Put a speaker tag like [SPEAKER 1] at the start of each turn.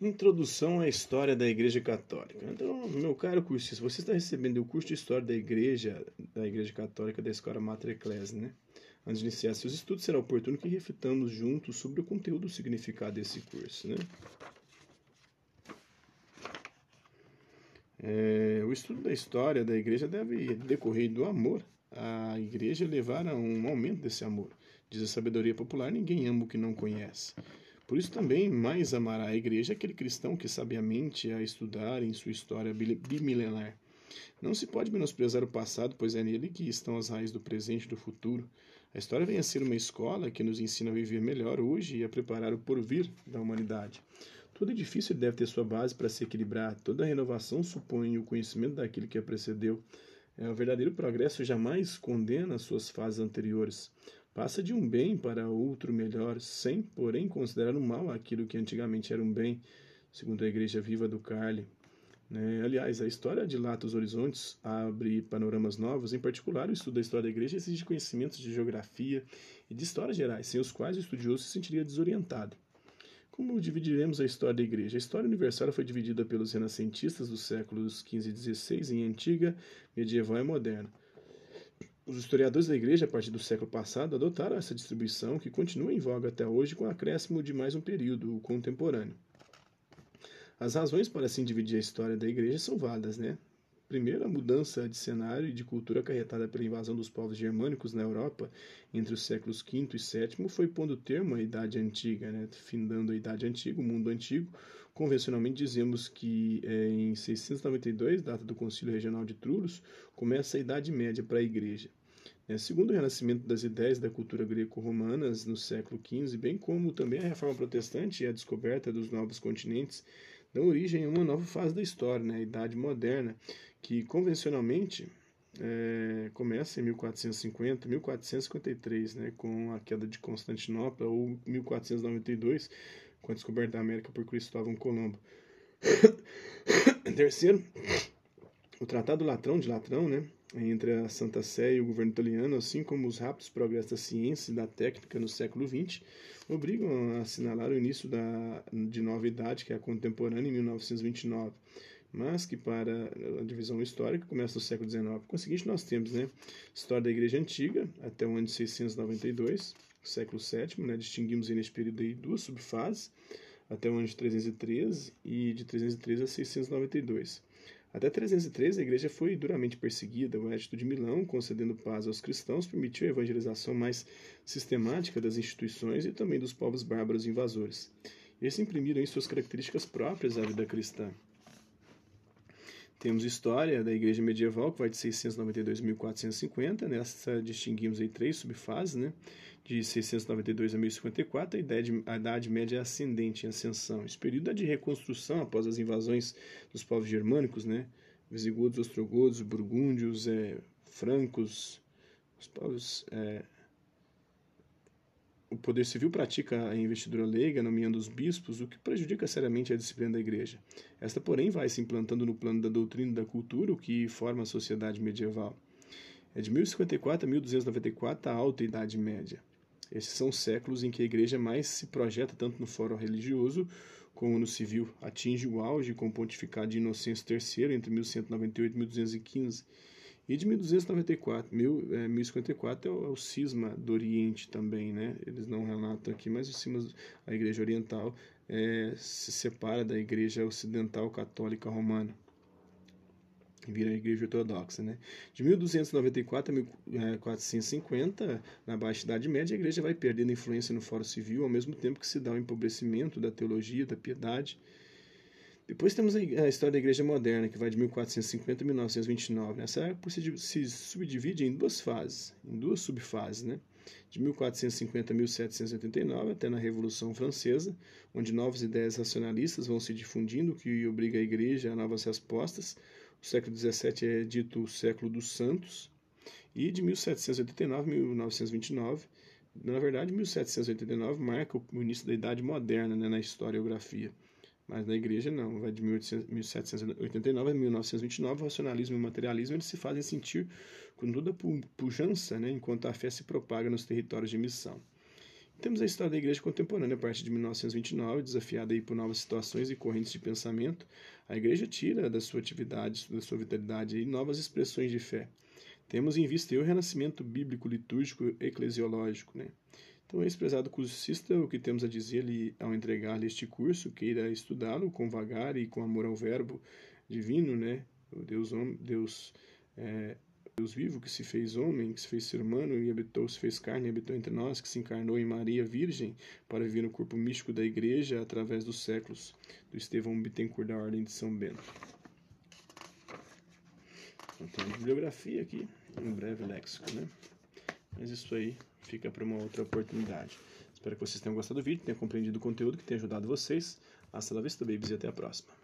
[SPEAKER 1] Introdução à História da Igreja Católica. Então, meu caro cursista, você está recebendo o curso de História da Igreja, da Igreja Católica da Escola Mater Ecclesiae, né? Antes de iniciar seus estudos, será oportuno que reflitamos juntos sobre o conteúdo e o significado desse curso, né? É, o estudo da história da igreja deve decorrer do amor à igreja levar a um aumento desse amor. Diz a sabedoria popular: ninguém ama o que não conhece. Por isso também mais amará a igreja aquele cristão que sabiamente a estudar em sua história bimilenar. Não se pode menosprezar o passado, pois é nele que estão as raízes do presente e do futuro. A história vem a ser uma escola que nos ensina a viver melhor hoje e a preparar o porvir da humanidade. Todo edifício deve ter sua base para se equilibrar. Toda renovação supõe o conhecimento daquilo que a precedeu. É, o verdadeiro progresso jamais condena as suas fases anteriores. Passa de um bem para outro melhor, sem, porém, considerar o mal aquilo que antigamente era um bem, segundo a Igreja Viva do Carli. Né? Aliás, a história dilata os horizontes, abre panoramas novos, em particular, o estudo da história da Igreja exige conhecimentos de geografia e de histórias gerais, sem os quais o estudioso se sentiria desorientado. Como dividiremos a história da Igreja? A história universal foi dividida pelos renascentistas dos séculos XV e XVI em antiga, medieval e moderna. Os historiadores da Igreja, a partir do século passado, adotaram essa distribuição, que continua em voga até hoje, com acréscimo de mais um período, o contemporâneo. As razões para assim dividir a história da Igreja são válidas, né? Primeiro, a mudança de cenário e de cultura acarretada pela invasão dos povos germânicos na Europa entre os séculos V e VII foi pondo termo à Idade Antiga, né? findando a Idade Antiga, o mundo antigo. Convencionalmente dizemos que é, em 692, data do Concílio Regional de Trullos, começa a Idade Média para a Igreja. É, segundo o renascimento das ideias da cultura greco-romanas no século XV, bem como também a reforma protestante e a descoberta dos novos continentes, dão origem a uma nova fase da história, né, a Idade Moderna, que convencionalmente é, começa em 1450, 1453, né, com a queda de Constantinopla, ou 1492, com a descoberta da América por Cristóvão Colombo. Terceiro, o Tratado Latrão de Latrão, né, entre a Santa Sé e o governo italiano, assim como os rápidos progressos da ciência e da técnica no século XX, obrigam a assinalar o início da, de nova idade, que é a contemporânea, em 1929, mas que para a divisão histórica começa no século XIX. Com o seguinte, nós temos né, história da Igreja Antiga, até o ano de 692, século VII, né, distinguimos nesse período aí duas subfases, até o ano de 313 e de 313 a 692. Até 313, a igreja foi duramente perseguida. O Edito de Milão, concedendo paz aos cristãos, permitiu a evangelização mais sistemática das instituições e também dos povos bárbaros invasores. Esses imprimiram em suas características próprias à vida cristã. Temos história da igreja medieval, que vai de 692 a 1450. Nessa distinguimos aí três subfases, né? De 692 a 1054, a idade, a idade média é ascendente em ascensão. Esse período é de reconstrução após as invasões dos povos germânicos, né? visigodos, ostrogodos, burgúndios, é, francos, os povos... É, o poder civil pratica a investidura leiga, nomeando os bispos, o que prejudica seriamente a disciplina da igreja. Esta, porém, vai se implantando no plano da doutrina e da cultura, o que forma a sociedade medieval. É de 1054 a 1294 a Alta Idade Média. Esses são séculos em que a igreja mais se projeta tanto no fórum religioso como no civil. Atinge o auge com o pontificado de Inocêncio III entre 1198 e 1215. E de 1294, mil, é, 1054 é o, é o cisma do Oriente também, né? Eles não relatam aqui, mas o cisma, a igreja oriental é, se separa da igreja ocidental católica romana vira a Igreja Ortodoxa. Né? De 1294 a 1450, na Baixa Idade Média, a Igreja vai perdendo influência no Fórum Civil, ao mesmo tempo que se dá o empobrecimento da teologia, da piedade. Depois temos a história da Igreja Moderna, que vai de 1450 a 1929. Essa época se subdivide em duas fases, em duas subfases, né? de 1450 a 1789, até na Revolução Francesa, onde novas ideias racionalistas vão se difundindo, o que obriga a Igreja a novas respostas, o século XVII é dito o século dos santos, e de 1789 a 1929, na verdade, 1789 marca o início da Idade Moderna né, na historiografia. Mas na igreja não, vai de 1789 a 1929, o racionalismo e o materialismo eles se fazem sentir com toda a pujança, né, enquanto a fé se propaga nos territórios de missão. Temos a história da igreja contemporânea a partir de 1929, desafiada aí por novas situações e correntes de pensamento. A igreja tira da sua atividade, da sua vitalidade aí, novas expressões de fé. Temos em vista aí, o renascimento bíblico, litúrgico, eclesiológico, né? Então, ex-prezado cursista, o que temos a dizer-lhe ao entregar-lhe este curso, queira estudá-lo com vagar e com amor ao verbo divino, né? O Deus, Deus é, Deus vivo que se fez homem, que se fez ser humano e habitou, se fez carne e habitou entre nós, que se encarnou em Maria Virgem para viver no corpo místico da Igreja através dos séculos, do Estevão Bittencourt da Ordem de São Bento. Então, tem uma bibliografia aqui, um breve léxico, né? Mas isso aí fica para uma outra oportunidade. Espero que vocês tenham gostado do vídeo, tenham compreendido o conteúdo, que tenha ajudado vocês. Hasta la vista, babies, e até a próxima.